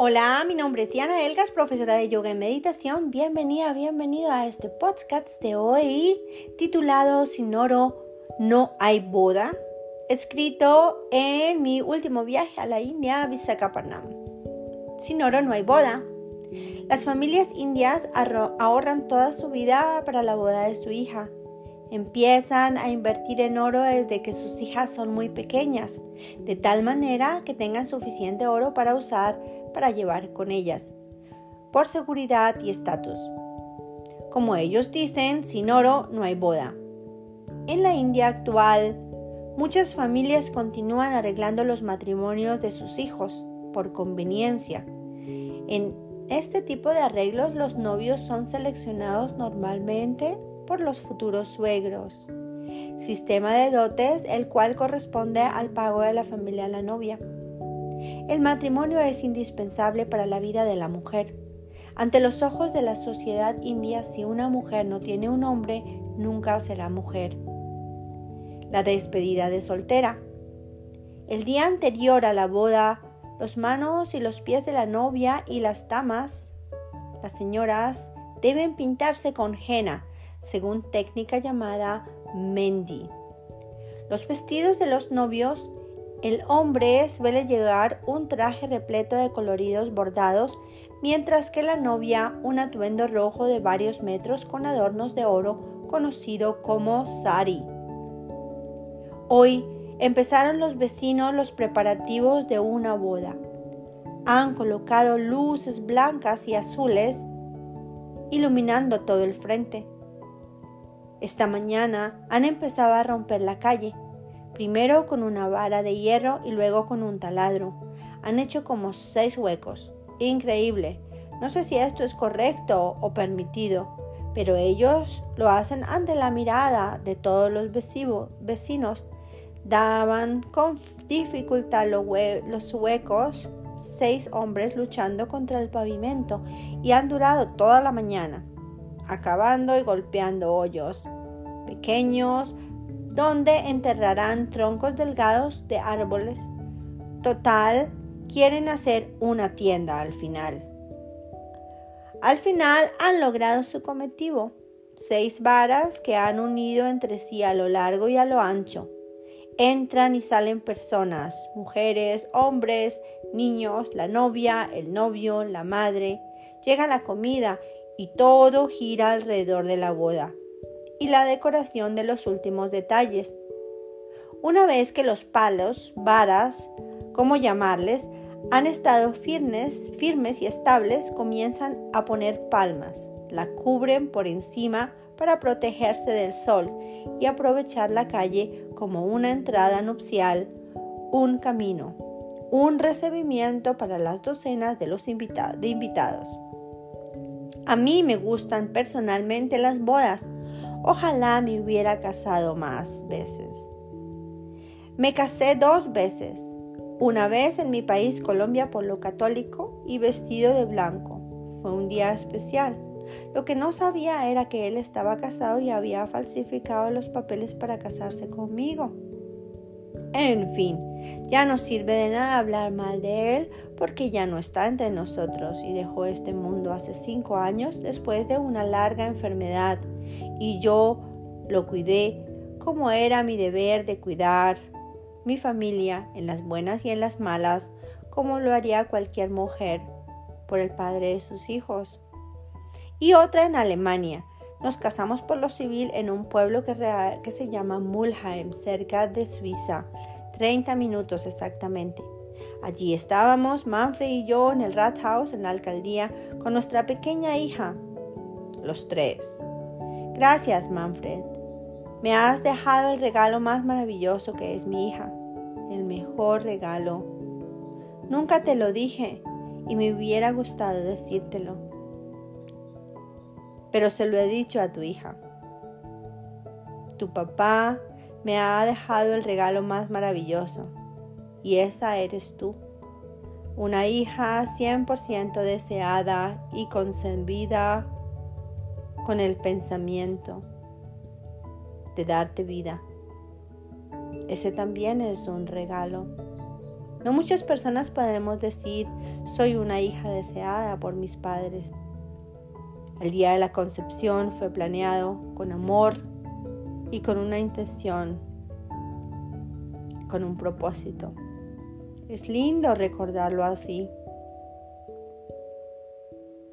Hola, mi nombre es Diana Elgas, profesora de yoga y meditación. Bienvenida, bienvenido a este podcast de hoy titulado Sin oro no hay boda, escrito en mi último viaje a la India, Visakhapatnam. Sin oro no hay boda. Las familias indias ahorran toda su vida para la boda de su hija. Empiezan a invertir en oro desde que sus hijas son muy pequeñas, de tal manera que tengan suficiente oro para usar para llevar con ellas, por seguridad y estatus. Como ellos dicen, sin oro no hay boda. En la India actual, muchas familias continúan arreglando los matrimonios de sus hijos por conveniencia. En este tipo de arreglos los novios son seleccionados normalmente por los futuros suegros. Sistema de dotes el cual corresponde al pago de la familia a la novia. El matrimonio es indispensable para la vida de la mujer. Ante los ojos de la sociedad india, si una mujer no tiene un hombre, nunca será mujer. La despedida de soltera. El día anterior a la boda, los manos y los pies de la novia y las damas, las señoras, deben pintarse con henna, según técnica llamada mendi. Los vestidos de los novios, el hombre suele llevar un traje repleto de coloridos bordados, mientras que la novia un atuendo rojo de varios metros con adornos de oro conocido como sari. Hoy empezaron los vecinos los preparativos de una boda. Han colocado luces blancas y azules iluminando todo el frente. Esta mañana han empezado a romper la calle, primero con una vara de hierro y luego con un taladro. Han hecho como seis huecos. Increíble. No sé si esto es correcto o permitido, pero ellos lo hacen ante la mirada de todos los vecinos. Daban con dificultad los huecos seis hombres luchando contra el pavimento y han durado toda la mañana acabando y golpeando hoyos pequeños donde enterrarán troncos delgados de árboles. Total, quieren hacer una tienda al final. Al final han logrado su cometido, seis varas que han unido entre sí a lo largo y a lo ancho. Entran y salen personas, mujeres, hombres, niños, la novia, el novio, la madre. Llega la comida y todo gira alrededor de la boda y la decoración de los últimos detalles. Una vez que los palos, varas, como llamarles, han estado firmes, firmes y estables, comienzan a poner palmas. La cubren por encima para protegerse del sol y aprovechar la calle como una entrada nupcial, un camino, un recibimiento para las docenas de los de invitados. A mí me gustan personalmente las bodas. Ojalá me hubiera casado más veces. Me casé dos veces. Una vez en mi país, Colombia, por lo católico y vestido de blanco. Fue un día especial. Lo que no sabía era que él estaba casado y había falsificado los papeles para casarse conmigo. En fin, ya no sirve de nada hablar mal de él porque ya no está entre nosotros y dejó este mundo hace cinco años después de una larga enfermedad y yo lo cuidé como era mi deber de cuidar mi familia en las buenas y en las malas como lo haría cualquier mujer por el padre de sus hijos. Y otra en Alemania. Nos casamos por lo civil en un pueblo que, se llama Mulheim, cerca de Suiza. 30 minutos exactamente. Allí estábamos, Manfred y yo, en el Rathaus, en la alcaldía, con nuestra pequeña hija, los tres. Gracias, Manfred. Me has dejado el regalo más maravilloso que es mi hija, el mejor regalo. Nunca te lo dije y me hubiera gustado decírtelo, pero se lo he dicho a tu hija. Tu papá me ha dejado el regalo más maravilloso, y esa eres tú, una hija 100% deseada y concebida con el pensamiento de darte vida. Ese también es un regalo. No muchas personas podemos decir, soy una hija deseada por mis padres. El día de la concepción fue planeado con amor y con una intención, con un propósito. Es lindo recordarlo así.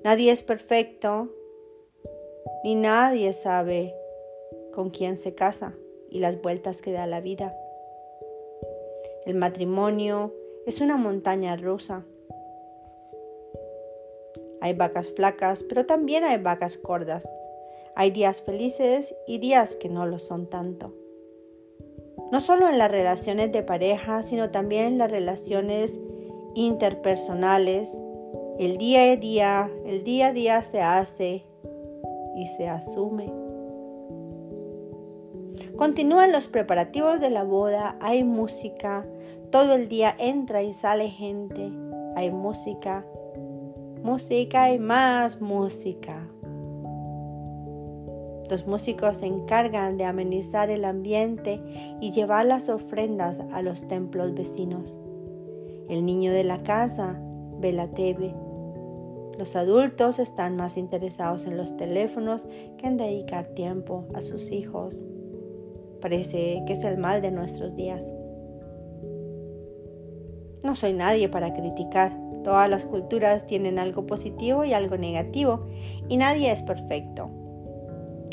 Nadie es perfecto, ni nadie sabe con quién se casa y las vueltas que da la vida. El matrimonio es una montaña rusa. Hay vacas flacas, pero también hay vacas gordas. Hay días felices y días que no lo son tanto. No solo en las relaciones de pareja, sino también en las relaciones interpersonales. El día a día, el día a día se hace y se asume. Continúan los preparativos de la boda, hay música, todo el día entra y sale gente, hay música, música y más música. Los músicos se encargan de amenizar el ambiente y llevar las ofrendas a los templos vecinos. El niño de la casa ve la TV. Los adultos están más interesados en los teléfonos que en dedicar tiempo a sus hijos. Parece que es el mal de nuestros días. No soy nadie para criticar. Todas las culturas tienen algo positivo y algo negativo, y nadie es perfecto.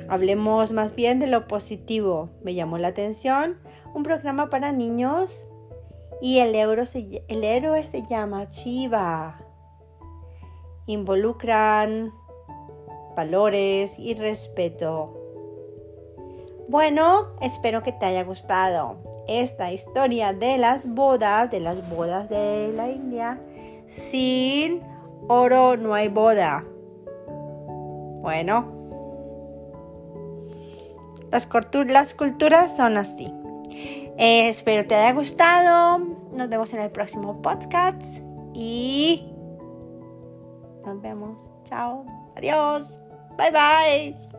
Hablemos más bien de lo positivo. Me llamó la atención un programa para niños y el, héroe se llama Chiva. Involucran valores y respeto. Bueno, espero que te haya gustado esta historia de las bodas, de las bodas de la India. Sin oro no hay boda. Bueno, las, culturas son así. Eh, espero te haya gustado. Nos vemos en el próximo podcast y nos vemos. Chao. Adiós. Bye bye.